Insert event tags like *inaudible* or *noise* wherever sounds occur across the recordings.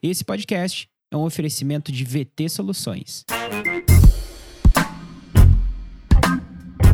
Esse podcast é um oferecimento de VT Soluções.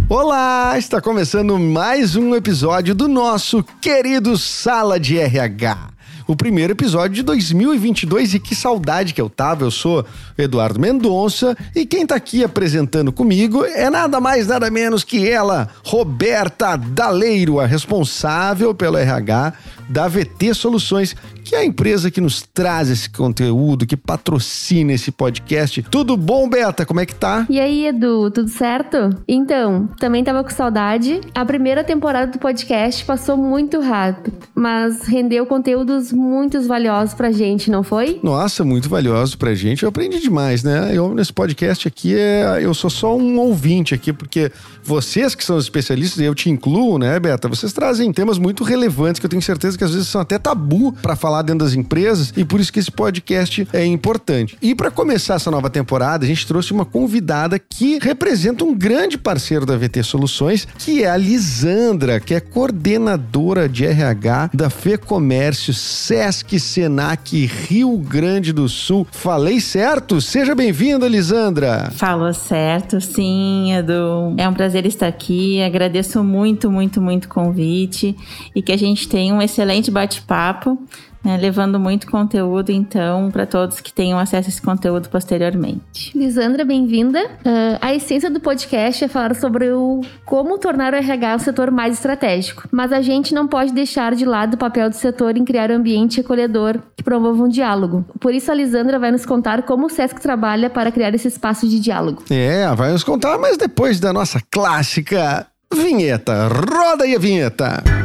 Olá, está começando mais um episódio do nosso querido Sala de RH o primeiro episódio de 2022 e que saudade que eu tava. Eu sou Eduardo Mendonça e quem tá aqui apresentando comigo é nada mais, nada menos que ela, Roberta Daleiro, a responsável pelo RH da VT Soluções, que é a empresa que nos traz esse conteúdo, que patrocina esse podcast. Tudo bom, Beta? Como é que tá? E aí, Edu, tudo certo? Então, também tava com saudade. A primeira temporada do podcast passou muito rápido, mas rendeu conteúdos muito valiosos pra gente, não foi? Nossa, muito valioso pra gente. Eu aprendi demais, né? Eu, nesse podcast aqui, é, eu sou só um ouvinte aqui, porque vocês que são os especialistas, eu te incluo, né, Beta? Vocês trazem temas muito relevantes que eu tenho certeza que às vezes são até tabu para falar dentro das empresas e por isso que esse podcast é importante. E para começar essa nova temporada, a gente trouxe uma convidada que representa um grande parceiro da VT Soluções, que é a Lisandra, que é coordenadora de RH da Fê Comércio Sesc Senac Rio Grande do Sul. Falei certo? Seja bem-vinda, Lisandra. Falou certo, sim, Edu. É um prazer estar aqui. Agradeço muito, muito, muito o convite e que a gente tenha um excelente bate-papo né, levando muito conteúdo, então, para todos que tenham acesso a esse conteúdo posteriormente. Lisandra, bem-vinda. Uh, a essência do podcast é falar sobre o como tornar o RH o setor mais estratégico, mas a gente não pode deixar de lado o papel do setor em criar um ambiente acolhedor que promova um diálogo. Por isso, a Lisandra vai nos contar como o SESC trabalha para criar esse espaço de diálogo. É, vai nos contar, mas depois da nossa clássica vinheta. Roda aí a vinheta!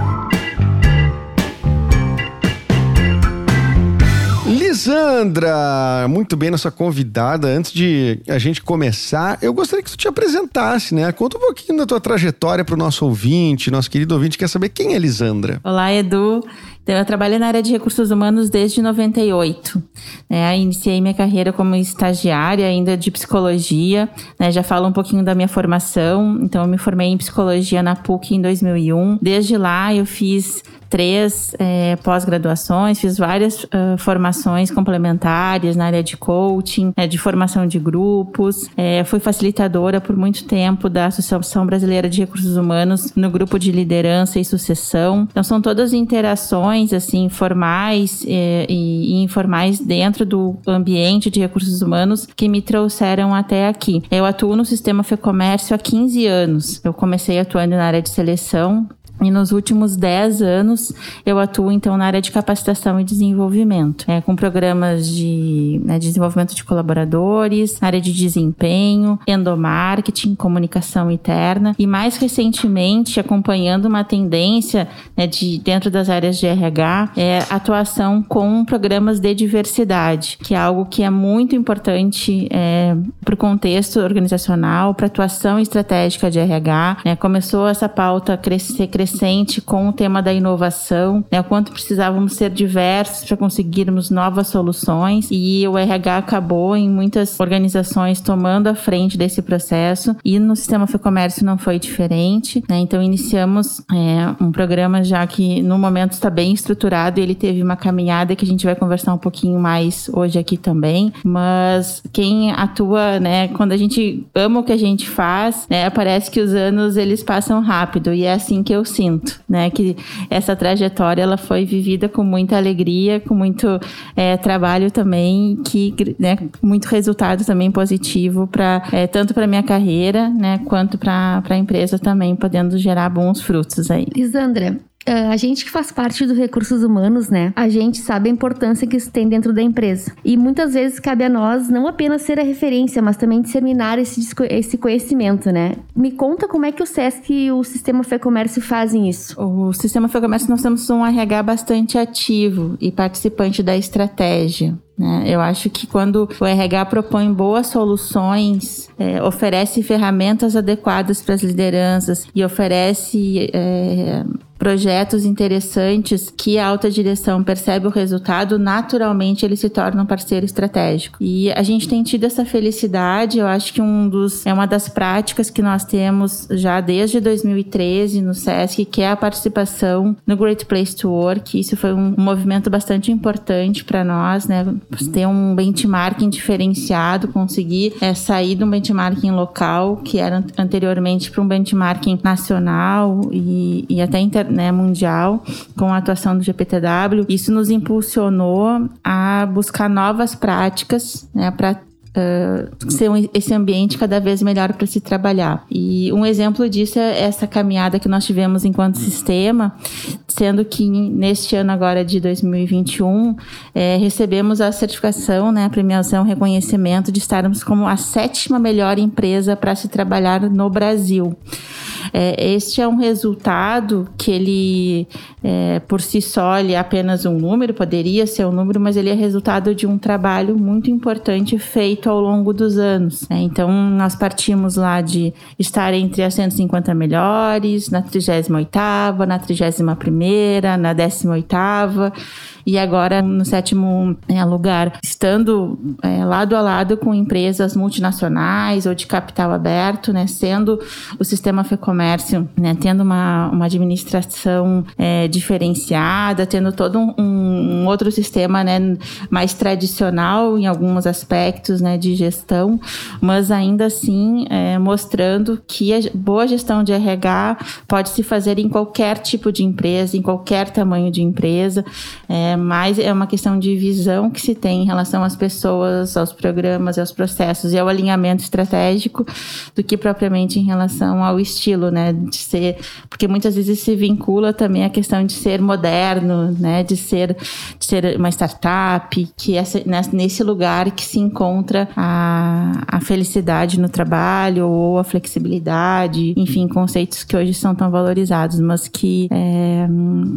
Lisandra, muito bem, nossa convidada. Antes de a gente começar, eu gostaria que tu te apresentasse, né? Conta um pouquinho da tua trajetória para o nosso ouvinte, nosso querido ouvinte, quer saber quem é Lisandra. Olá, Edu. Então, eu trabalho na área de recursos humanos desde 98. Né? Iniciei minha carreira como estagiária, ainda de psicologia. Né? Já falo um pouquinho da minha formação. Então, eu me formei em psicologia na PUC em 2001. Desde lá, eu fiz três é, pós-graduações, fiz várias uh, formações complementares na área de coaching, né, de formação de grupos. É, fui facilitadora por muito tempo da Associação Brasileira de Recursos Humanos no grupo de liderança e sucessão. Então, são todas interações assim formais é, e, e informais dentro do ambiente de recursos humanos que me trouxeram até aqui. Eu atuo no sistema FEComércio há 15 anos. Eu comecei atuando na área de seleção e nos últimos 10 anos eu atuo então na área de capacitação e desenvolvimento, é, com programas de né, desenvolvimento de colaboradores, área de desempenho, endomarketing, comunicação interna e mais recentemente acompanhando uma tendência né, de dentro das áreas de RH, é atuação com programas de diversidade, que é algo que é muito importante é, para o contexto organizacional, para atuação estratégica de RH. Né, começou essa pauta crescer, crescer crescente com o tema da inovação, né, o quanto precisávamos ser diversos para conseguirmos novas soluções. E o RH acabou em muitas organizações tomando a frente desse processo. E no sistema FEComércio não foi diferente, né, então iniciamos é, um programa já que no momento está bem estruturado. E ele teve uma caminhada que a gente vai conversar um pouquinho mais hoje aqui também, mas quem atua, né, quando a gente ama o que a gente faz, né, parece que os anos eles passam rápido. E é assim que eu sinto, né? Que essa trajetória ela foi vivida com muita alegria, com muito é, trabalho também, que né, muito resultado também positivo para é, tanto para minha carreira, né, quanto para a empresa também, podendo gerar bons frutos aí. Lisandra, ah, a gente que faz parte dos recursos humanos, né? A gente sabe a importância que isso tem dentro da empresa. E muitas vezes cabe a nós não apenas ser a referência, mas também disseminar esse, esse conhecimento, né? Me conta como é que o SESC e o Sistema Fê-Comércio fazem isso. O Sistema Fê-Comércio nós temos um RH bastante ativo e participante da estratégia. Né? Eu acho que quando o RH propõe boas soluções, é, oferece ferramentas adequadas para as lideranças e oferece é, projetos interessantes que a alta direção percebe o resultado, naturalmente ele se torna um parceiro estratégico. E a gente tem tido essa felicidade, eu acho que um dos é uma das práticas que nós temos já desde 2013 no SESC, que é a participação no Great Place to Work. Isso foi um movimento bastante importante para nós, né? Ter um benchmarking diferenciado, conseguir é, sair de um benchmarking local, que era anteriormente para um benchmarking nacional e, e até inter, né, mundial, com a atuação do GPTW. Isso nos impulsionou a buscar novas práticas né, para Uh, ser um, esse ambiente cada vez melhor para se trabalhar. E um exemplo disso é essa caminhada que nós tivemos enquanto sistema, sendo que neste ano agora de 2021 é, recebemos a certificação, né, a premiação, reconhecimento de estarmos como a sétima melhor empresa para se trabalhar no Brasil. É, este é um resultado que ele, é, por si só, ele é apenas um número, poderia ser um número, mas ele é resultado de um trabalho muito importante feito ao longo dos anos. Né? Então, nós partimos lá de estar entre as 150 melhores, na 38ª, na 31ª, na 18ª, e agora no sétimo é, lugar, estando é, lado a lado com empresas multinacionais ou de capital aberto, né, sendo o sistema FEComércio, né, tendo uma, uma administração é, diferenciada, tendo todo um, um, outro sistema né, mais tradicional em alguns aspectos né, de gestão, mas ainda assim é, mostrando que a boa gestão de RH pode se fazer em qualquer tipo de empresa, em qualquer tamanho de empresa. É, mas é uma questão de visão que se tem em relação às pessoas, aos programas, aos processos e ao alinhamento estratégico, do que propriamente em relação ao estilo, né? De ser, porque muitas vezes se vincula também a questão de ser moderno, né? De ser, de ser uma startup, que é nesse lugar que se encontra a, a felicidade no trabalho ou a flexibilidade, enfim, conceitos que hoje são tão valorizados, mas que é,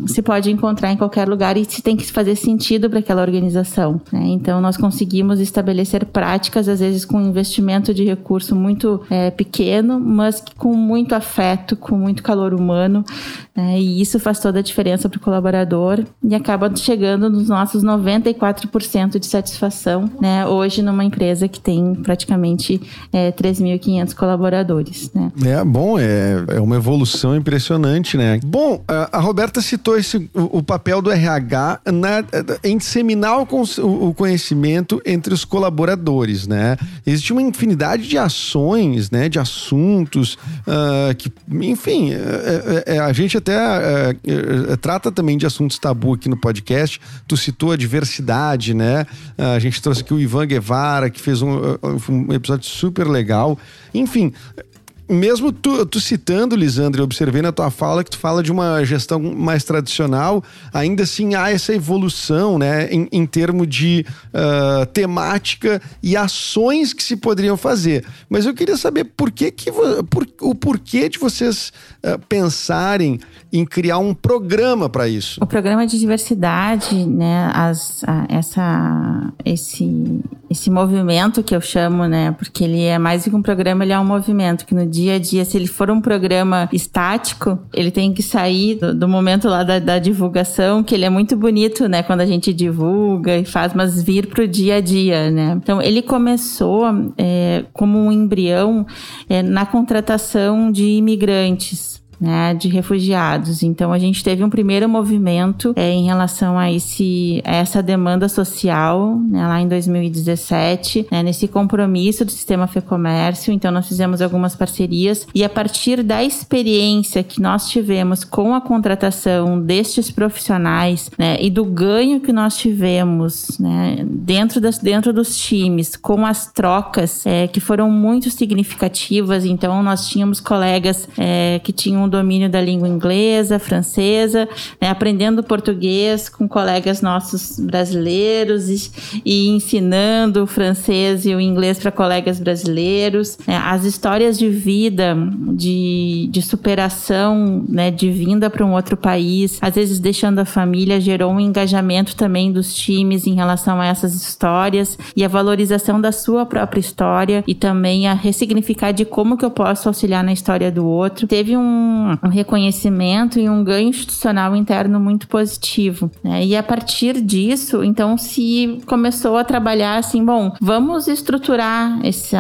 se pode encontrar em qualquer lugar e se tem que fazer sentido para aquela organização. Né? Então, nós conseguimos estabelecer práticas, às vezes com investimento de recurso muito é, pequeno, mas com muito afeto, com muito calor humano, né? e isso faz toda a diferença para o colaborador e acaba chegando nos nossos 94% de satisfação, né? hoje numa empresa que tem praticamente é, 3.500 colaboradores. Né? É bom, é, é uma evolução impressionante, né? Bom, a, a Roberta citou esse, o, o papel do RH na, em disseminar o, o, conhecimento entre os colaboradores, né? Existe uma infinidade de ações, né? De assuntos uh, que, enfim, é, é, a gente até uh, trata também de assuntos tabu aqui no podcast. Tu citou a diversidade, né? Uh, a gente trouxe aqui o Ivan Guevara, que fez um, um episódio super legal. Enfim, mesmo tu, tu, citando, Lisandro, eu observei na tua fala que tu fala de uma gestão mais tradicional, ainda assim há essa evolução, né, em, em termos de uh, temática e ações que se poderiam fazer. Mas eu queria saber por que, que por, o porquê de vocês uh, pensarem em criar um programa para isso. O programa de diversidade, né, as, a, essa, esse, esse movimento que eu chamo, né, porque ele é mais do que um programa, ele é um movimento que no dia a dia, se ele for um programa estático, ele tem que sair do, do momento lá da, da, divulgação, que ele é muito bonito, né? Quando a gente divulga e faz, mas vir pro dia a dia, né? Então, ele começou é, como um embrião é, na contratação de imigrantes né, de refugiados. Então a gente teve um primeiro movimento é, em relação a, esse, a essa demanda social né, lá em 2017, né, nesse compromisso do sistema FEComércio. Então nós fizemos algumas parcerias e a partir da experiência que nós tivemos com a contratação destes profissionais né, e do ganho que nós tivemos né, dentro, das, dentro dos times com as trocas é, que foram muito significativas. Então nós tínhamos colegas é, que tinham domínio da língua inglesa, francesa, né, aprendendo português com colegas nossos brasileiros e, e ensinando o francês e o inglês para colegas brasileiros. Né, as histórias de vida, de, de superação, né, de vinda para um outro país, às vezes deixando a família, gerou um engajamento também dos times em relação a essas histórias e a valorização da sua própria história e também a ressignificar de como que eu posso auxiliar na história do outro. Teve um um, reconhecimento e um ganho institucional interno muito positivo. Né? E a partir disso, então, se começou a trabalhar assim, bom, vamos estruturar essa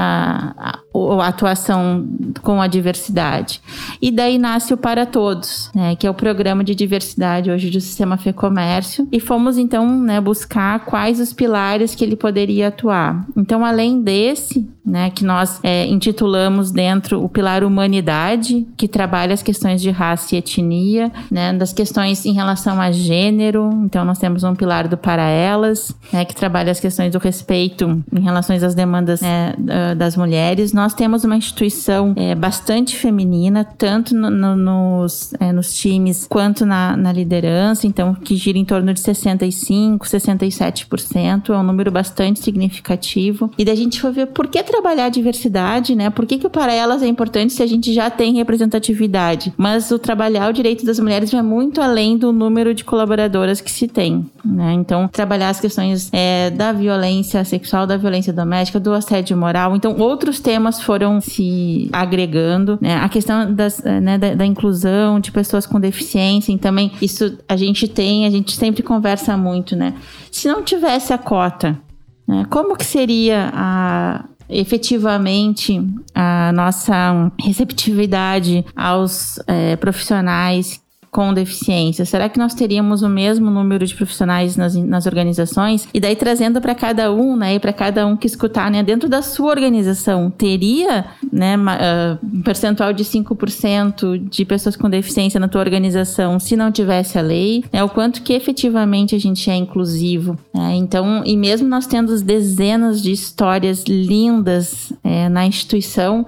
a, a atuação com a diversidade. E daí nasce o Para Todos, né, que é o programa de diversidade hoje do Sistema Fecomércio. E fomos então né, buscar quais os pilares que ele poderia atuar. Então, além desse, né, que nós é, intitulamos dentro o pilar humanidade, que trabalha as questões de raça e etnia, né, das questões em relação a gênero. Então, nós temos um pilar do para elas, né, que trabalha as questões do respeito em relação às demandas né, das mulheres. Nós temos uma instituição é, bastante feminina, tanto no, no, nos, é, nos times quanto na, na liderança, então que gira em torno de 65, 67%, é um número bastante significativo. E da gente foi ver por que trabalhar a diversidade, né? Por que, que para elas é importante se a gente já tem representatividade? Mas o trabalhar o direito das mulheres vai muito além do número de colaboradoras que se tem, né? Então, trabalhar as questões é, da violência sexual, da violência doméstica, do assédio moral. Então, outros temas foram se agregando, né? A questão das, né, da, da inclusão de pessoas com deficiência, e também isso a gente tem, a gente sempre conversa muito, né? Se não tivesse a cota, né, como que seria a, efetivamente a nossa receptividade aos é, profissionais com deficiência? Será que nós teríamos o mesmo número de profissionais nas, nas organizações? E daí trazendo para cada um, né, e para cada um que escutar, né, dentro da sua organização, teria, né, uh, um percentual de 5% de pessoas com deficiência na tua organização se não tivesse a lei? Né, o quanto que efetivamente a gente é inclusivo? Né? Então, e mesmo nós tendo dezenas de histórias lindas é, na instituição,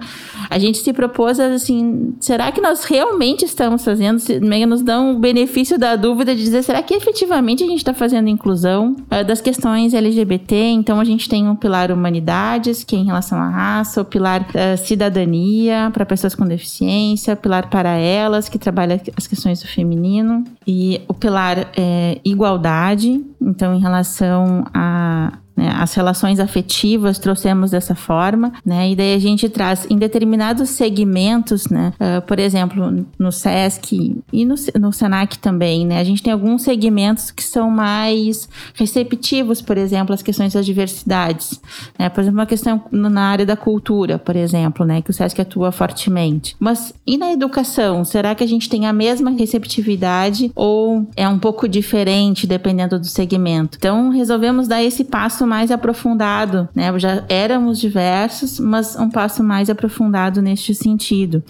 a gente se propôs assim, será que nós realmente estamos fazendo, meio nos dão o benefício da dúvida de dizer, será que efetivamente a gente está fazendo inclusão uh, das questões LGBT? Então, a gente tem um pilar humanidades, que é em relação à raça, o pilar uh, cidadania para pessoas com deficiência, o pilar para elas, que trabalha as questões do feminino, e o pilar é, igualdade, então, em relação a né? As relações afetivas trouxemos dessa forma, né? E daí a gente traz em determinados segmentos, né? Uh, por exemplo, no SESC e no, no SENAC também, né? A gente tem alguns segmentos que são mais receptivos, por exemplo, às questões das diversidades, né? Por exemplo, uma questão na área da cultura, por exemplo, né? Que o SESC atua fortemente. Mas e na educação? Será que a gente tem a mesma receptividade ou é um pouco diferente dependendo do segmento? Então, resolvemos dar esse passo passo mais aprofundado, né? Já éramos diversos, mas um passo mais aprofundado neste sentido.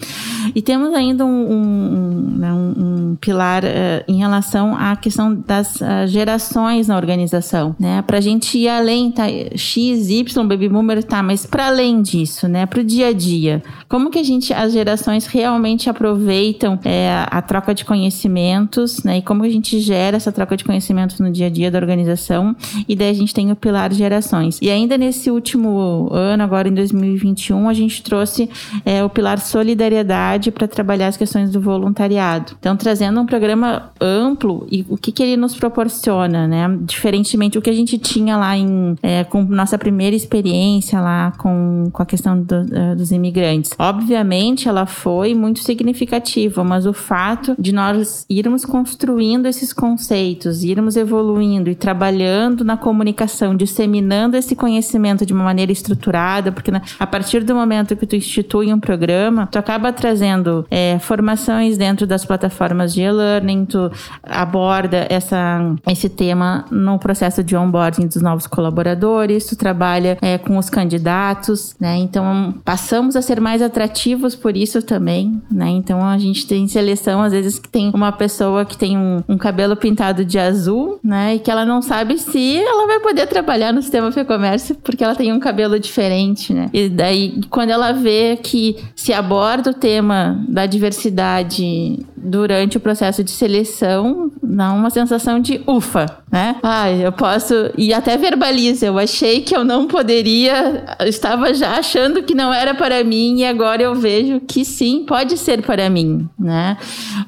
E temos ainda um, um, né, um, um pilar uh, em relação à questão das uh, gerações na organização, né? Para a gente ir além, tá? X, Y, baby boomer, tá? Mas para além disso, né? Para o dia a dia, como que a gente, as gerações realmente aproveitam é, a troca de conhecimentos, né? E como a gente gera essa troca de conhecimentos no dia a dia da organização? E daí a gente tem o pilar gerações. E ainda nesse último ano, agora em 2021, a gente trouxe é, o pilar solidariedade para trabalhar as questões do voluntariado. Então, trazendo um programa amplo e o que, que ele nos proporciona, né? Diferentemente do que a gente tinha lá em, é, com nossa primeira experiência lá com, com a questão do, uh, dos imigrantes. Obviamente, ela foi muito significativa, mas o fato de nós irmos construindo esses conceitos, irmos evoluindo e trabalhando na comunicação de disseminando esse conhecimento de uma maneira estruturada, porque a partir do momento que tu institui um programa, tu acaba trazendo é, formações dentro das plataformas de e-learning, tu aborda essa, esse tema no processo de onboarding dos novos colaboradores, tu trabalha é, com os candidatos, né? Então passamos a ser mais atrativos por isso também, né? Então a gente tem seleção, às vezes, que tem uma pessoa que tem um, um cabelo pintado de azul, né? E que ela não sabe se ela vai poder trabalhar no sistema Fecomércio porque ela tem um cabelo diferente, né? E daí, quando ela vê que se aborda o tema da diversidade durante o processo de seleção, dá uma sensação de ufa, né? Ai, eu posso. E até verbaliza. Eu achei que eu não poderia, eu estava já achando que não era para mim e agora eu vejo que sim, pode ser para mim, né?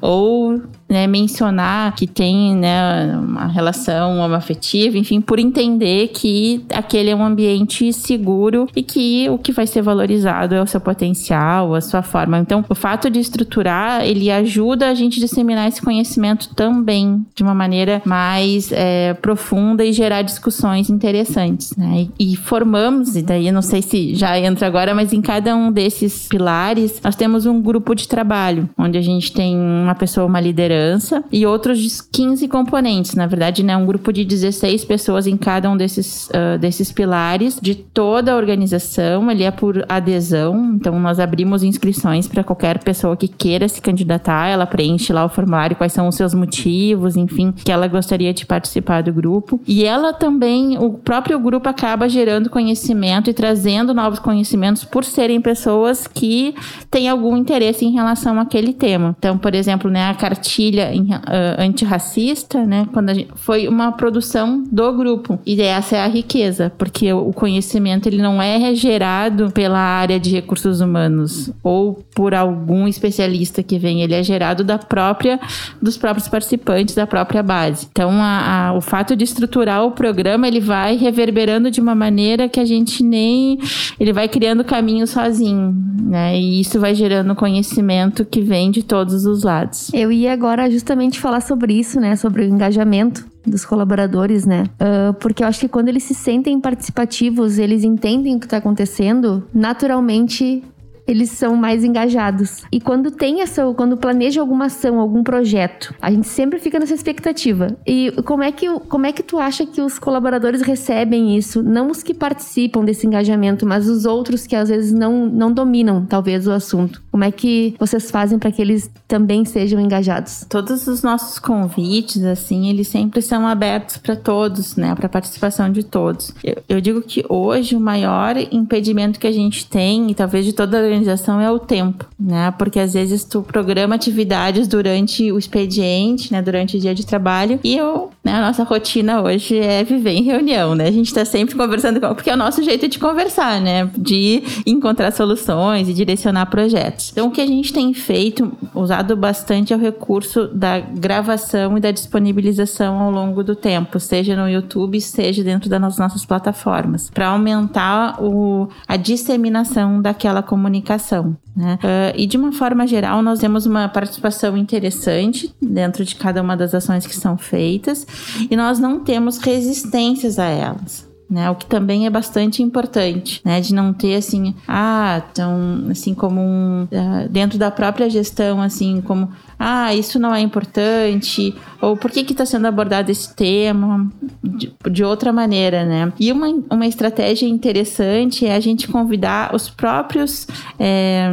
Ou né, mencionar que tem né, uma relação homoafetiva, enfim, por entender que aquele é um ambiente seguro e que o que vai ser valorizado é o seu potencial, a sua forma. Então, o fato de estruturar, ele ajuda a gente disseminar esse conhecimento também de uma maneira mais é, profunda e gerar discussões interessantes, né? E, e formamos, e daí não sei se já entra agora, mas em cada um desses pilares, nós temos um grupo de trabalho, onde a gente tem uma pessoa, uma liderança liderança e outros 15 componentes. Na verdade, né, um grupo de 16 pessoas em cada um desses, uh, desses pilares de toda a organização. Ele é por adesão, então nós abrimos inscrições para qualquer pessoa que queira se candidatar. Ela preenche lá o formulário, quais são os seus motivos, enfim, que ela gostaria de participar do grupo. E ela também, o próprio grupo acaba gerando conhecimento e trazendo novos conhecimentos por serem pessoas que têm algum interesse em relação àquele tema. Então, por exemplo, né, a cartilha cartilha uh, antirracista, né? Quando gente, foi uma produção do grupo. E essa é a riqueza, porque o conhecimento ele não é gerado pela área de recursos humanos ou por algum especialista que vem, ele é gerado da própria dos próprios participantes da própria base. Então, a, a, o fato de estruturar o programa, ele vai reverberando de uma maneira que a gente nem ele vai criando caminho sozinho, né? E isso vai gerando conhecimento que vem de todos os lados. Eu ia agora agora justamente falar sobre isso, né? Sobre o engajamento dos colaboradores, né? Uh, porque eu acho que quando eles se sentem participativos, eles entendem o que está acontecendo, naturalmente eles são mais engajados. E quando tem essa, quando planeja alguma ação, algum projeto, a gente sempre fica nessa expectativa. E como é que, como é que tu acha que os colaboradores recebem isso? Não os que participam desse engajamento, mas os outros que às vezes não, não dominam, talvez, o assunto. Como é que vocês fazem para que eles também sejam engajados? Todos os nossos convites, assim, eles sempre são abertos para todos, né? Para participação de todos. Eu, eu digo que hoje o maior impedimento que a gente tem, e talvez de toda a organização é o tempo, né? Porque às vezes tu programa atividades durante o expediente, né? Durante o dia de trabalho e eu, né? A nossa rotina hoje é viver em reunião, né? A gente tá sempre conversando com... Porque é o nosso jeito de conversar, né? De encontrar soluções e direcionar projetos. Então, o que a gente tem feito, usado bastante, é o recurso da gravação e da disponibilização ao longo do tempo, seja no YouTube, seja dentro das nossas plataformas, para aumentar o, a disseminação daquela comunicação comunicação. Né? Uh, e de uma forma geral, nós temos uma participação interessante dentro de cada uma das ações que são feitas e nós não temos resistências a elas. Né, o que também é bastante importante, né, de não ter assim, ah, tão assim como um, uh, dentro da própria gestão, assim como ah, isso não é importante, ou por que está sendo abordado esse tema de, de, outra maneira, né? E uma, uma estratégia interessante é a gente convidar os próprios é,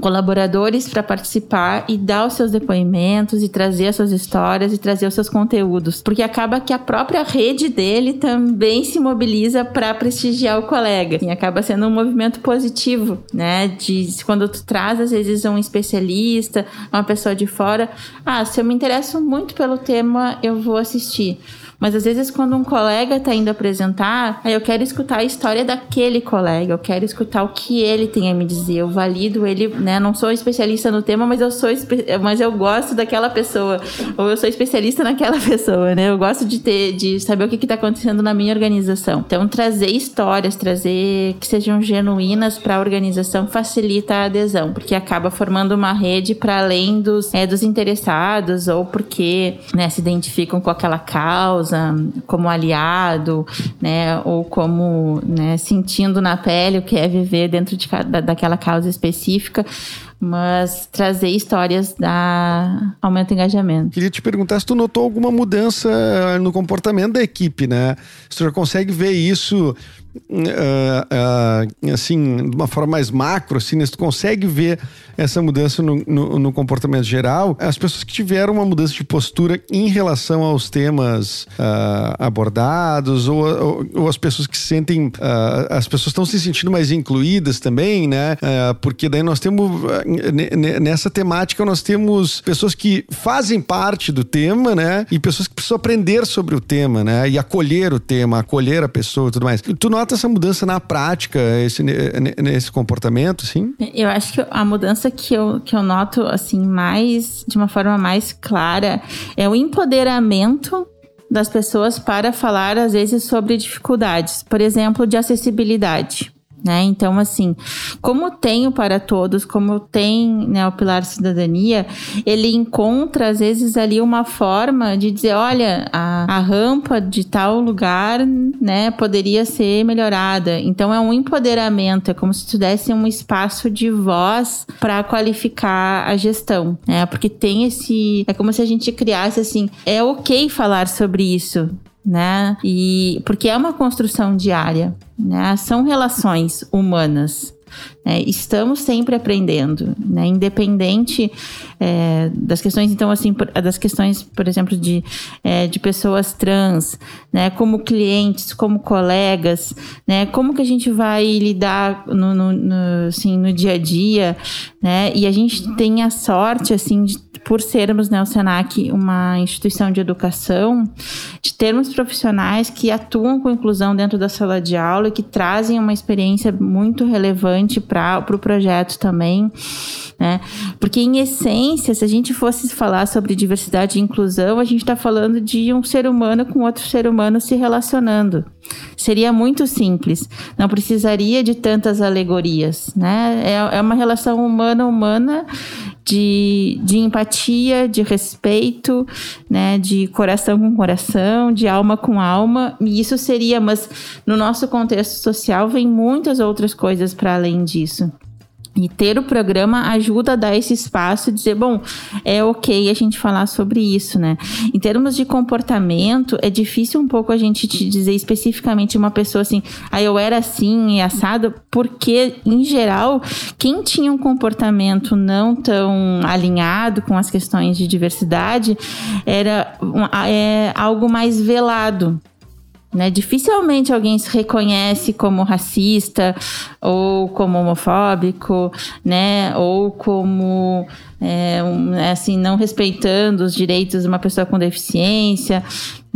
colaboradores para participar e dar os seus depoimentos e trazer as suas histórias e trazer os seus conteúdos, porque acaba que a própria rede dele também se mobiliza para prestigiar o colega. E acaba sendo um movimento positivo, né? De quando tu traz às vezes um especialista, uma pessoa de fora fora. Ah, se eu me interesso muito pelo tema, eu vou assistir. Mas às vezes, quando um colega está indo apresentar, aí eu quero escutar a história daquele colega, eu quero escutar o que ele tem a me dizer. Eu valido ele, né? Não sou especialista no tema, mas eu sou, mas eu gosto daquela pessoa. Ou eu sou especialista naquela *laughs* pessoa, né? Eu gosto de ter, de saber o que está acontecendo na minha organização. Então, trazer histórias, trazer que sejam genuínas para a organização facilita a adesão, porque acaba formando uma rede para além dos, é, dos interessados ou porque né, se identificam com aquela causa como aliado, né, ou como né, sentindo na pele o que é viver dentro de, da, daquela causa específica mas trazer histórias da aumenta o engajamento. Queria te perguntar se tu notou alguma mudança no comportamento da equipe, né? Se tu já consegue ver isso uh, uh, assim, de uma forma mais macro, assim, né? tu consegue ver essa mudança no, no, no, comportamento geral, as pessoas que tiveram uma mudança de postura em relação aos temas uh, abordados, ou, ou, ou, as pessoas que se sentem, as pessoas estão se sentindo mais incluídas também, né? porque daí nós temos, nessa temática nós temos pessoas que fazem parte do tema, né? E pessoas que precisam aprender sobre o tema, né? E acolher o tema, acolher a pessoa e tudo mais. Tu nota essa mudança na prática, esse, nesse comportamento, sim? Eu acho que a mudança que eu, que eu noto, assim, mais, de uma forma mais clara, é o empoderamento das pessoas para falar, às vezes, sobre dificuldades, por exemplo, de acessibilidade. Né? Então, assim, como tem o para todos, como tem né, o Pilar Cidadania, ele encontra, às vezes, ali uma forma de dizer: olha, a, a rampa de tal lugar né, poderia ser melhorada. Então, é um empoderamento, é como se tu desse um espaço de voz para qualificar a gestão, né? Porque tem esse. É como se a gente criasse assim: é ok falar sobre isso né? E porque é uma construção diária, né? São relações humanas. É, estamos sempre aprendendo, né? independente é, das questões, então assim, das questões, por exemplo, de, é, de pessoas trans, né? como clientes, como colegas, né? como que a gente vai lidar no, no, no, assim, no dia a dia, né? e a gente tem a sorte assim de por sermos, né, o SENAC, uma instituição de educação, de termos profissionais que atuam com inclusão dentro da sala de aula e que trazem uma experiência muito relevante para o pro projeto também. Né? Porque, em essência, se a gente fosse falar sobre diversidade e inclusão, a gente está falando de um ser humano com outro ser humano se relacionando. Seria muito simples, não precisaria de tantas alegorias. Né? É, é uma relação humana-humana de, de empatia, de respeito, né, de coração com coração, de alma com alma, e isso seria, mas no nosso contexto social vem muitas outras coisas para além disso. E ter o programa ajuda a dar esse espaço, dizer, bom, é ok a gente falar sobre isso, né? Em termos de comportamento, é difícil um pouco a gente te dizer especificamente uma pessoa assim, ah, eu era assim e assado, porque, em geral, quem tinha um comportamento não tão alinhado com as questões de diversidade era é, algo mais velado. Né? Dificilmente alguém se reconhece como racista ou como homofóbico, né? Ou como é, um, assim não respeitando os direitos de uma pessoa com deficiência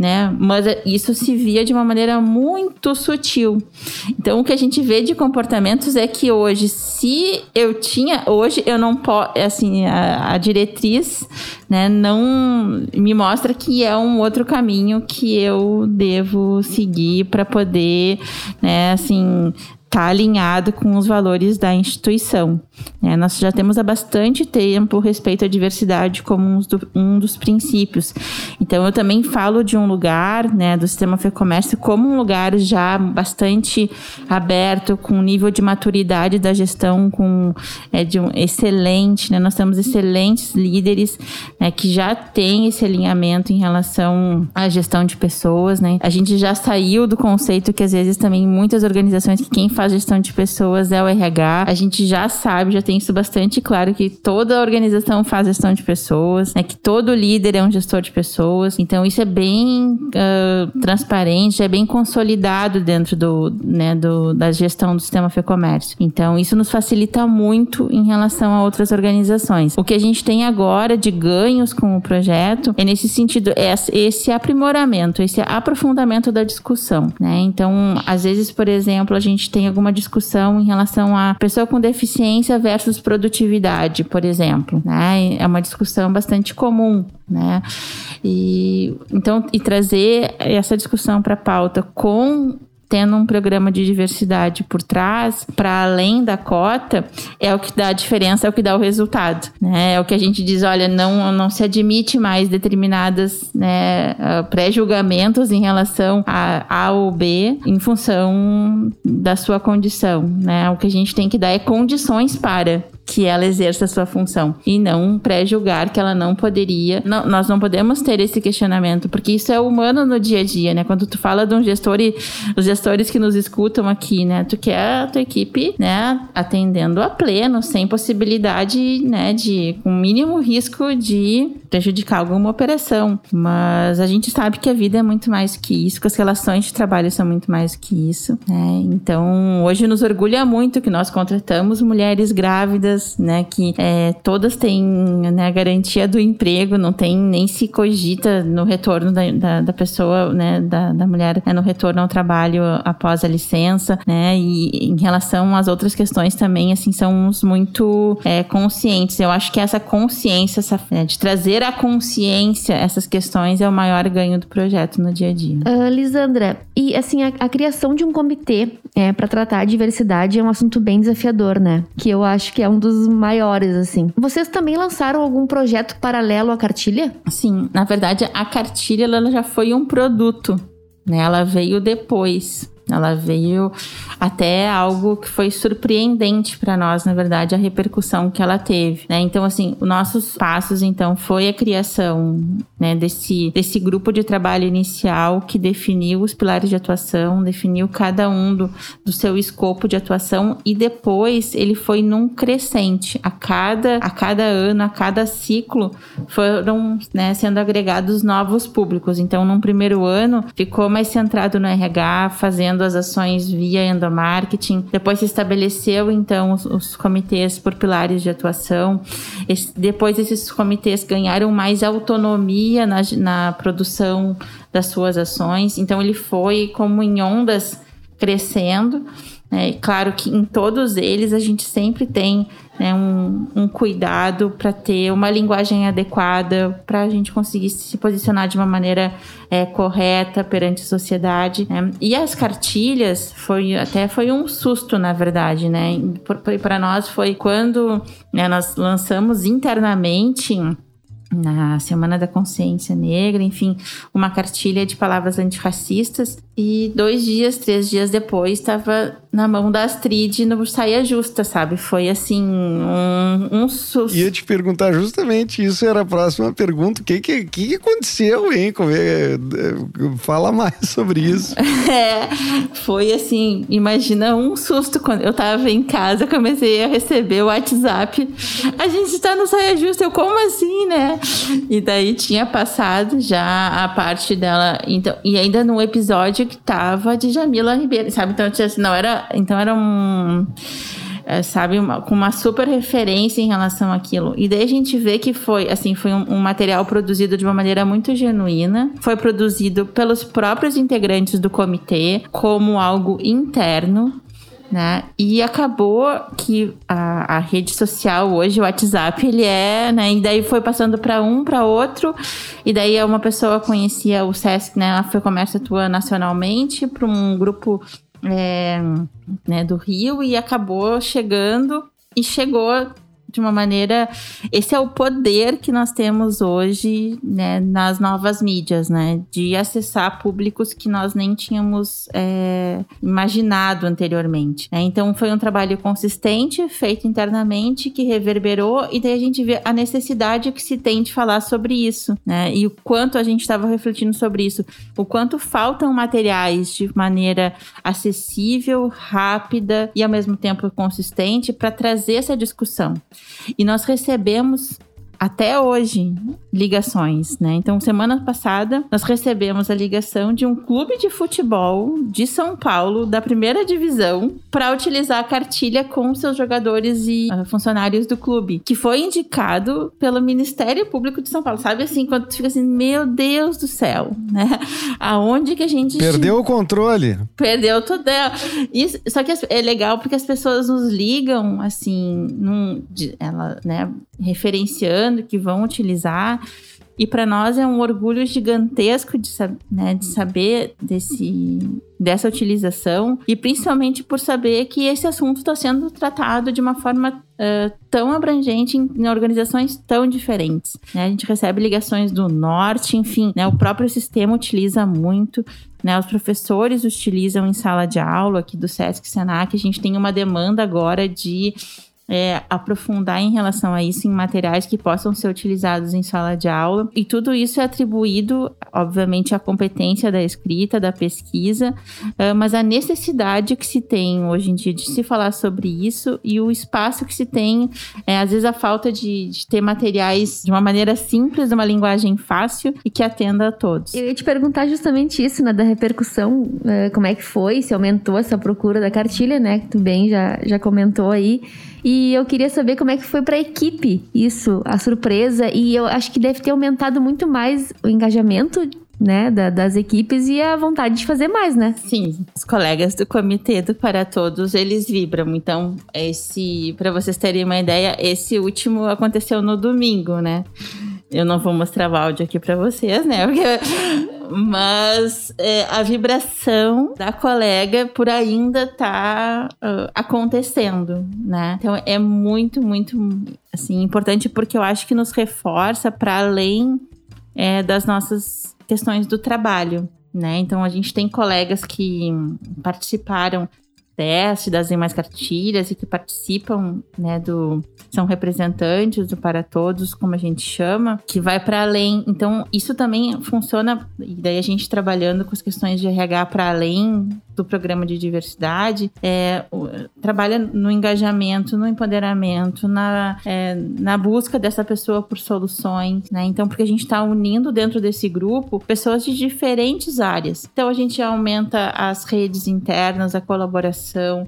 né? Mas isso se via de uma maneira muito sutil. Então, o que a gente vê de comportamentos é que hoje, se eu tinha, hoje eu não posso, assim, a, a, diretriz, né, não me mostra que é um outro caminho que eu devo seguir para poder, né, assim, está alinhado com os valores da instituição. É, nós já temos há bastante tempo respeito à diversidade como um, do, dos princípios. Então, eu também falo de um lugar, né, do sistema FEComércio, como um lugar já bastante aberto, com um nível de maturidade da gestão com, é, de um excelente. Né, nós temos excelentes líderes né, que já têm esse alinhamento em relação à gestão de pessoas. Né. A gente já saiu do conceito que, às vezes, também muitas organizações que quem faz faz gestão de pessoas é o RH. A gente já sabe, já tem isso bastante claro que toda organização faz gestão de pessoas, né? Que todo líder é um gestor de pessoas. Então isso é bem uh, transparente, é bem consolidado dentro do, né, do, da gestão do sistema FEComércio. Então isso nos facilita muito em relação a outras organizações. O que a gente tem agora de ganhos com o projeto é nesse sentido, é esse aprimoramento, esse aprofundamento da discussão, né? Então, às vezes, por exemplo, a gente tem alguma discussão em relação a pessoa com deficiência versus produtividade, por exemplo. Né? É uma discussão bastante comum. Né? E, então, e trazer essa discussão para a pauta com tendo um programa de diversidade por trás, para além da cota, é o que dá a diferença, é o que dá o resultado. Né? É o que a gente diz, olha, não, não se admite mais determinadas né, ah, pré-julgamentos em relação a A ou B em função da sua condição. Né? O que a gente tem que dar é condições para que ela exerça a sua função e não pré-julgar que ela não poderia. Não, nós não podemos ter esse questionamento, porque isso é humano no dia a dia, né? Quando tu fala de um gestor e os gestores que nos escutam aqui, né? Tu quer a tua equipe, né, atendendo a pleno, sem possibilidade, né, de com mínimo risco de prejudicar alguma operação. Mas a gente sabe que a vida é muito mais que isso, que as relações de trabalho são muito mais que isso, né? Então, hoje nos orgulha muito que nós contratamos mulheres grávidas né? Que é, todas têm né, a garantia do emprego, não tem nem se cogita no retorno da, da, da pessoa, né? Da, da mulher né, no retorno ao trabalho após a licença, né? E em relação às outras questões também, assim, somos muito é, conscientes. Eu acho que essa consciência, essa, né, de trazer a consciência essas questões é o maior ganho do projeto no dia a dia. Uh, Lisandra, e assim, a, a criação de um comitê é, para tratar a diversidade é um assunto bem desafiador, né? Que eu acho que é um dos maiores, assim. Vocês também lançaram algum projeto paralelo à cartilha? Sim, na verdade, a cartilha ela já foi um produto, né? Ela veio depois. Ela veio até algo que foi surpreendente para nós, na verdade, a repercussão que ela teve. Né? Então, assim, os nossos passos, então, foi a criação né, desse, desse grupo de trabalho inicial que definiu os pilares de atuação, definiu cada um do, do seu escopo de atuação e depois ele foi num crescente. A cada, a cada ano, a cada ciclo, foram né, sendo agregados novos públicos. Então, num primeiro ano, ficou mais centrado no RH, fazendo fazendo as ações via endomarketing. Depois se estabeleceu, então, os, os comitês por pilares de atuação. Esse, depois esses comitês ganharam mais autonomia na, na produção das suas ações. Então, ele foi como em ondas crescendo. É, claro que em todos eles a gente sempre tem né, um, um, cuidado para ter uma linguagem adequada, para a gente conseguir se posicionar de uma maneira é, correta perante a sociedade. Né? E as cartilhas foi até foi um susto, na verdade, né? Para nós foi quando né, nós lançamos internamente na Semana da Consciência Negra, enfim, uma cartilha de palavras antirracistas. E dois dias, três dias depois, estava na mão da Astrid no Saia Justa, sabe? Foi assim, um, um susto. Ia te perguntar justamente isso, era a próxima pergunta. O que, que, que aconteceu, hein? É, fala mais sobre isso. *laughs* É, foi assim, imagina um susto quando eu tava em casa, comecei a receber o WhatsApp. A gente está no Saia Justa. Eu, como assim, né? E daí tinha passado já a parte dela. Então, e ainda no episódio que tava de Jamila Ribeiro, sabe? Então, tinha, não era. Então era um. É, sabe, uma, com uma super referência em relação àquilo. E daí a gente vê que foi, assim, foi um, um, material produzido de uma maneira muito genuína, foi produzido pelos próprios integrantes do comitê como algo interno, né? E acabou que a, a, rede social hoje, o WhatsApp, ele é, né? E daí foi passando para um, para outro, e daí uma pessoa conhecia o Sesc, né? A Foi Comércio atua nacionalmente para um grupo é, né, do Rio e acabou chegando e chegou de uma maneira. Esse é o poder que nós temos hoje né, nas novas mídias, né? De acessar públicos que nós nem tínhamos é, imaginado anteriormente. Né? Então foi um trabalho consistente, feito internamente, que reverberou, e daí a gente vê a necessidade que se tem de falar sobre isso, né? E o quanto a gente estava refletindo sobre isso, o quanto faltam materiais de maneira acessível, rápida e ao mesmo tempo consistente para trazer essa discussão. E nós recebemos até hoje ligações, né? Então, semana passada, nós recebemos a ligação de um clube de futebol de São Paulo, da primeira divisão, para utilizar a cartilha com seus jogadores e uh, funcionários do clube, que foi indicado pelo Ministério Público de São Paulo. Sabe assim, quando tu fica assim, meu Deus do céu, *laughs* né? Aonde que a gente. Perdeu o controle. Perdeu tudo. Isso, só que é legal porque as pessoas nos ligam, assim, num, ela, né, referenciando que vão utilizar. E para nós é um orgulho gigantesco de, né, de saber desse, dessa utilização e principalmente por saber que esse assunto está sendo tratado de uma forma uh, tão abrangente em, em, organizações tão diferentes. Né? A gente recebe ligações do norte, enfim, né, o próprio sistema utiliza muito. Né, os professores utilizam em sala de aula aqui do SESC Senac. A gente tem uma demanda agora de é, aprofundar em relação a isso em materiais que possam ser utilizados em sala de aula. E tudo isso é atribuído, obviamente, à competência da escrita, da pesquisa, uh, mas a necessidade que se tem hoje em dia de se falar sobre isso e o espaço que se tem, é, às vezes a falta de, de ter materiais de uma maneira simples, de uma linguagem fácil e que atenda a todos. Eu ia te perguntar justamente isso, né, da repercussão, uh, como é que foi, se aumentou essa procura da cartilha, né, que tu bem já, já comentou aí. E eu queria saber como é que foi para a equipe isso, a surpresa. E eu acho que deve ter aumentado muito mais o engajamento né, da, das equipes e a vontade de fazer mais, né? Sim, os colegas do Comitê do Para Todos, eles vibram. Então, esse, para vocês terem uma ideia, esse último aconteceu no domingo, né? Eu não vou mostrar o áudio aqui para vocês, né? *laughs* Porque... Mas é, a vibração da colega por ainda tá uh, acontecendo, né? Então é muito, muito assim importante porque eu acho que nos reforça para além é, das nossas questões do trabalho, né? Então a gente tem colegas que participaram teste das demais cartilhas e que participam, né, do são representantes do para todos, como a gente chama, que vai para além. Então, isso também funciona e daí a gente trabalhando com as questões de RH para além do programa de diversidade é, trabalha no engajamento, no empoderamento, na, é, na busca dessa pessoa por soluções, né? Então, porque a gente está unindo dentro desse grupo pessoas de diferentes áreas. Então, a gente aumenta as redes internas, a colaboração,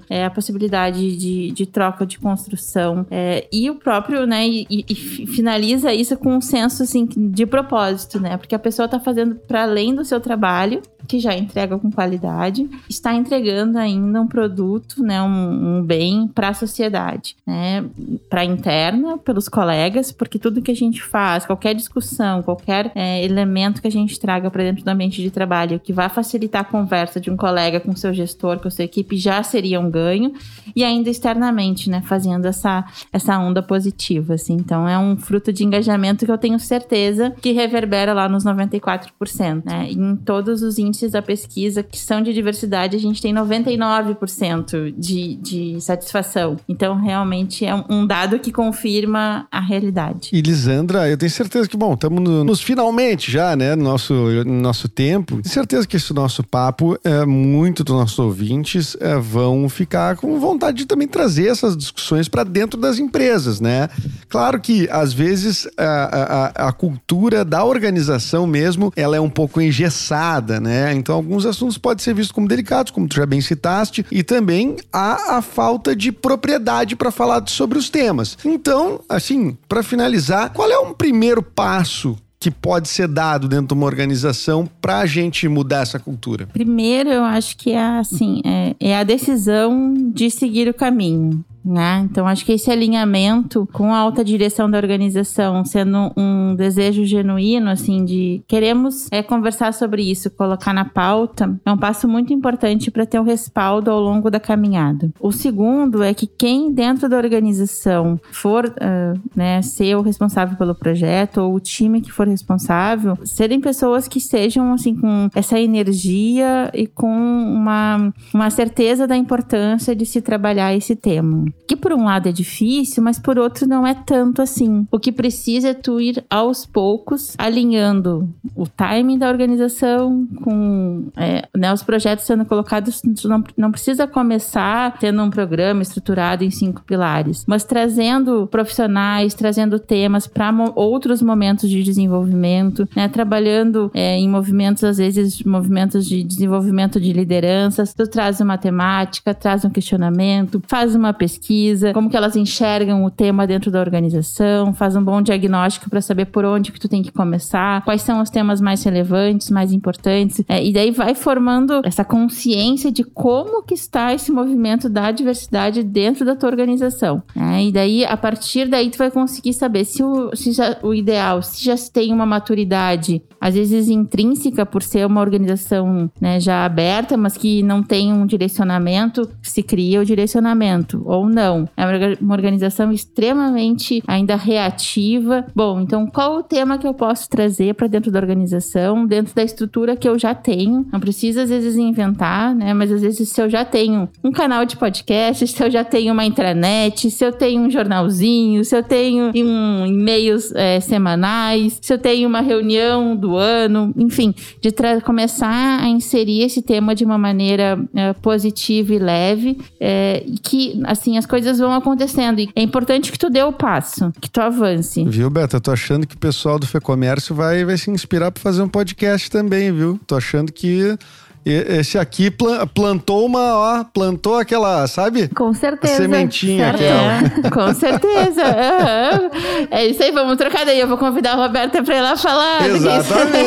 é, a possibilidade de, de troca de construção é, e o próprio, né? E, e, finaliza isso com um senso assim de propósito, né? Porque a pessoa está fazendo para além do seu trabalho, que já entrega com qualidade, está entregando ainda um produto, né, um, um bem para a sociedade, né, para interna, pelos colegas, porque tudo que a gente faz, qualquer discussão, qualquer é, elemento que a gente traga para dentro do ambiente de trabalho que vai facilitar a conversa de um colega com seu gestor, com sua equipe, já seria um ganho, e ainda externamente, né, fazendo essa, essa onda positiva, assim. Então, é um fruto de engajamento que eu tenho certeza que reverbera lá nos 94%, né, em todos os índices da pesquisa que são de diversidade a gente tem 99% de, de satisfação. Então, realmente é um dado que confirma a realidade. E Lisandra, eu tenho certeza que, bom, estamos no, nos finalmente já, né, no nosso, no nosso tempo. Tenho certeza que esse nosso papo, é, muito dos nossos ouvintes é, vão ficar com vontade de também trazer essas discussões para dentro das empresas, né? Claro que, às vezes, a, a, a cultura da organização mesmo, ela é um pouco engessada, né? Então, alguns assuntos podem ser vistos como delicados como tu já bem citaste, e também há a falta de propriedade para falar sobre os temas. Então, assim, para finalizar, qual é um primeiro passo que pode ser dado dentro de uma organização para a gente mudar essa cultura? Primeiro, eu acho que é assim, é, é a decisão de seguir o caminho né? Então acho que esse alinhamento com a alta direção da organização, sendo um desejo genuíno, assim, de queremos é, conversar sobre isso, colocar na pauta, é um passo muito importante para ter o um respaldo ao longo da caminhada. O segundo é que quem dentro da organização for, uh, né, ser o responsável pelo projeto ou o time que for responsável, serem pessoas que sejam assim com essa energia e com uma, uma certeza da importância de se trabalhar esse tema que por um lado é difícil, mas por outro não é tanto assim. O que precisa é tu ir aos poucos alinhando o timing da organização com é, né, os projetos sendo colocados. Tu não, não precisa começar tendo um programa estruturado em cinco pilares, mas trazendo profissionais, trazendo temas para mo outros momentos de desenvolvimento, né, trabalhando é, em movimentos, às vezes, movimentos de desenvolvimento de lideranças. Tu traz uma temática, traz um questionamento, faz uma pesquisa pesquisa, como que elas enxergam o tema dentro da organização, faz um bom diagnóstico para saber por onde que tu tem que começar, quais são os temas mais relevantes, mais importantes, é, e daí vai formando essa consciência de como que está esse movimento da diversidade dentro da tua organização. Né? E daí, a partir daí, tu vai conseguir saber se o, se já, o ideal, se já tem uma maturidade, às vezes intrínseca por ser uma organização né, já aberta, mas que não tem um direcionamento, se cria o direcionamento, ou não. É uma organização extremamente ainda reativa. Bom, então qual o tema que eu posso trazer para dentro da organização, dentro da estrutura que eu já tenho? Não precisa às vezes inventar, né? Mas às vezes se eu já tenho um canal de podcast, se eu já tenho uma intranet, se eu tenho um jornalzinho, se eu tenho um e-mails é, semanais, se eu tenho uma reunião do ano, enfim, de começar a inserir esse tema de uma maneira é, positiva e leve, é, que assim as coisas vão acontecendo. E é importante que tu dê o passo, que tu avance. Viu, Beta? Tô achando que o pessoal do Fecomércio vai, vai se inspirar para fazer um podcast também, viu? Tô achando que esse aqui plantou uma, ó, plantou aquela, sabe? Com certeza. A sementinha aquela. É, com certeza. Uhum. É isso aí, vamos trocar daí. Eu vou convidar a Roberta pra ir lá falar. Exatamente.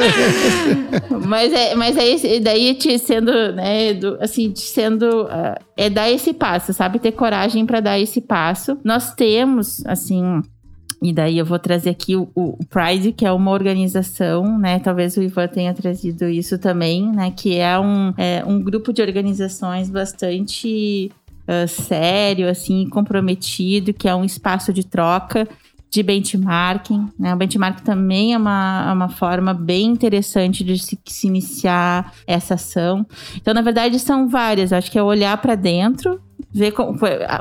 exatamente. mas é, mas é daí te sendo, né, do, assim, te sendo uh, é dar esse passo, sabe? Ter coragem para dar esse passo. Nós temos, assim, e daí eu vou trazer aqui o, o, Pride, que é uma organização, né? Talvez o Ivan tenha trazido isso também, né? Que é um, é, um grupo de organizações bastante uh, sério, assim, comprometido, que é um espaço de troca de benchmarking. Né? O benchmark também é uma, é uma forma bem interessante de se, se iniciar essa ação. Então, na verdade, são várias. Acho que é olhar para dentro ver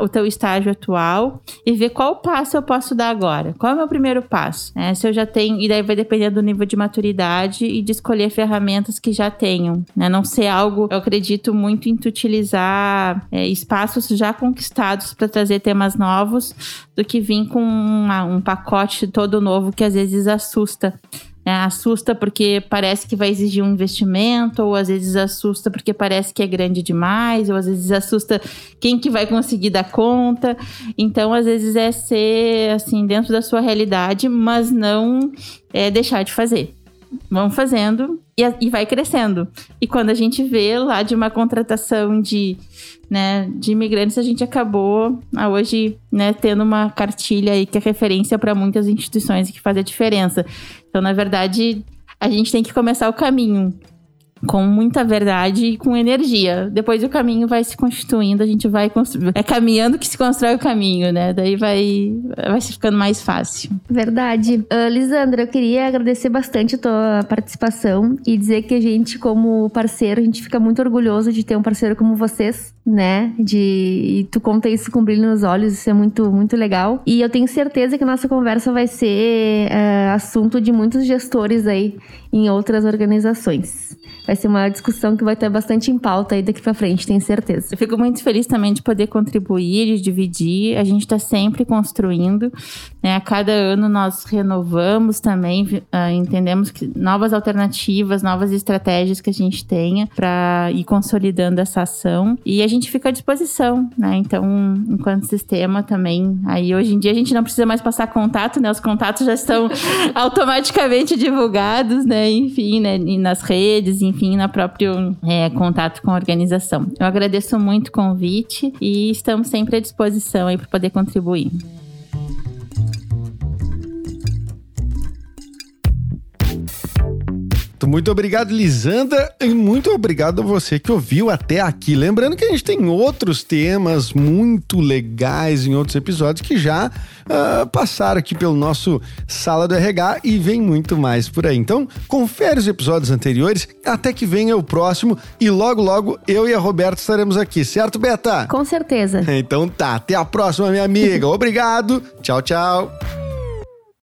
o teu estágio atual e ver qual passo eu posso dar agora. Qual é o meu primeiro passo? É, se eu já tenho, e daí vai depender do nível de maturidade e de escolher ferramentas que já tenham. Né? Não ser algo, eu acredito muito em utilizar é, espaços já conquistados para trazer temas novos do que vir com uma, um pacote todo novo que às vezes assusta. É, assusta porque parece que vai exigir um investimento, ou às vezes assusta porque parece que é grande demais, ou às vezes assusta quem que vai conseguir dar conta. Então, às vezes é ser assim dentro da sua realidade, mas não é, deixar de fazer. Vão fazendo e, e vai crescendo. E quando a gente vê lá de uma contratação de né, de imigrantes, a gente acabou ah, hoje né, tendo uma cartilha aí que é referência para muitas instituições e que faz a diferença. Então, na verdade, a gente tem que começar o caminho com muita verdade e com energia. Depois o caminho vai se constituindo, a gente vai construir. É caminhando que se constrói o caminho, né? Daí vai, vai se ficando mais fácil. Verdade. Uh, Lisandra, eu queria agradecer bastante a tua participação e dizer que a gente, como parceiro, a gente fica muito orgulhoso de ter um parceiro como vocês, né? De e tu conta isso com brilho nos olhos, isso é muito, muito legal. E eu tenho certeza que a nossa conversa vai ser uh, assunto de muitos gestores aí em outras organizações. Vai ser uma discussão que vai ter bastante em pauta aí daqui para frente, tenho certeza. Eu fico muito feliz também de poder contribuir, de dividir. A gente está sempre construindo. Né? A cada ano nós renovamos também, uh, entendemos que novas alternativas, novas estratégias que a gente tenha para ir consolidando essa ação. E a gente fica à disposição, né? Então, enquanto sistema também. Aí hoje em dia a gente não precisa mais passar contato, né? Os contatos já estão *laughs* automaticamente divulgados, né? Enfim, né? Nas redes, enfim, no próprio é, contato com a organização. Eu agradeço muito o convite e estamos sempre à disposição aí para poder contribuir. Muito obrigado, Lisandra, e muito obrigado a você que ouviu até aqui. Lembrando que a gente tem outros temas muito legais em outros episódios que já uh, passaram aqui pelo nosso Sala do RH e vem muito mais por aí. Então, confere os episódios anteriores até que venha o próximo e logo, logo eu e a Roberta estaremos aqui, certo, Beta? Com certeza. *laughs* Então tá, até a próxima, minha amiga. *laughs* Obrigado. Tchau, tchau.